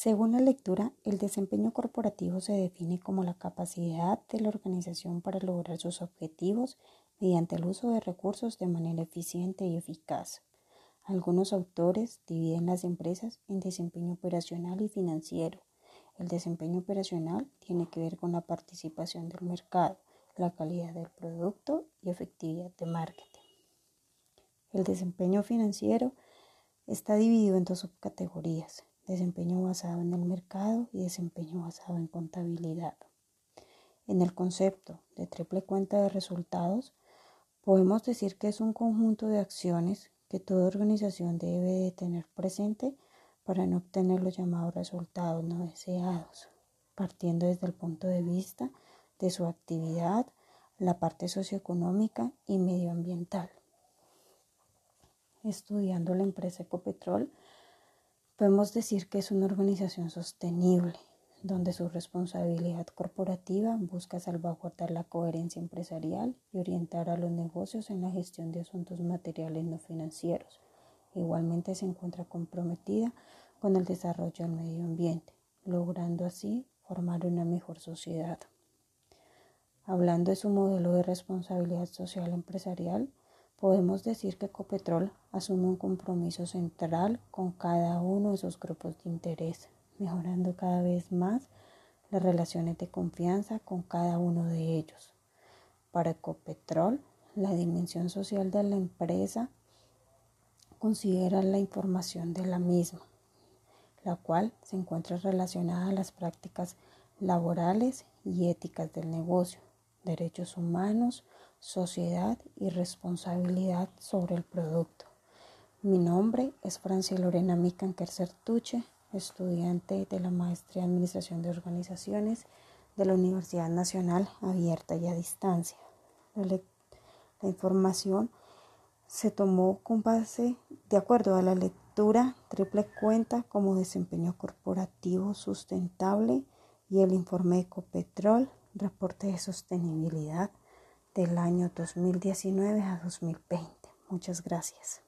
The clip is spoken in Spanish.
Según la lectura, el desempeño corporativo se define como la capacidad de la organización para lograr sus objetivos mediante el uso de recursos de manera eficiente y eficaz. Algunos autores dividen las empresas en desempeño operacional y financiero. El desempeño operacional tiene que ver con la participación del mercado, la calidad del producto y efectividad de marketing. El desempeño financiero está dividido en dos subcategorías, desempeño basado en el mercado y desempeño basado en contabilidad. En el concepto de triple cuenta de resultados, podemos decir que es un conjunto de acciones que toda organización debe de tener presente para no obtener los llamados resultados no deseados, partiendo desde el punto de vista de su actividad, la parte socioeconómica y medioambiental. Estudiando la empresa Ecopetrol, Podemos decir que es una organización sostenible, donde su responsabilidad corporativa busca salvaguardar la coherencia empresarial y orientar a los negocios en la gestión de asuntos materiales no financieros. Igualmente se encuentra comprometida con el desarrollo del medio ambiente, logrando así formar una mejor sociedad. Hablando de su modelo de responsabilidad social empresarial, Podemos decir que Ecopetrol asume un compromiso central con cada uno de sus grupos de interés, mejorando cada vez más las relaciones de confianza con cada uno de ellos. Para Ecopetrol, la dimensión social de la empresa considera la información de la misma, la cual se encuentra relacionada a las prácticas laborales y éticas del negocio, derechos humanos, sociedad y responsabilidad sobre el producto. Mi nombre es Francia Lorena Micanker Certuche, estudiante de la Maestría en Administración de Organizaciones de la Universidad Nacional Abierta y a Distancia. La, la información se tomó con base de acuerdo a la lectura triple cuenta como desempeño corporativo sustentable y el informe Ecopetrol, reporte de sostenibilidad del año 2019 a 2020. Muchas gracias.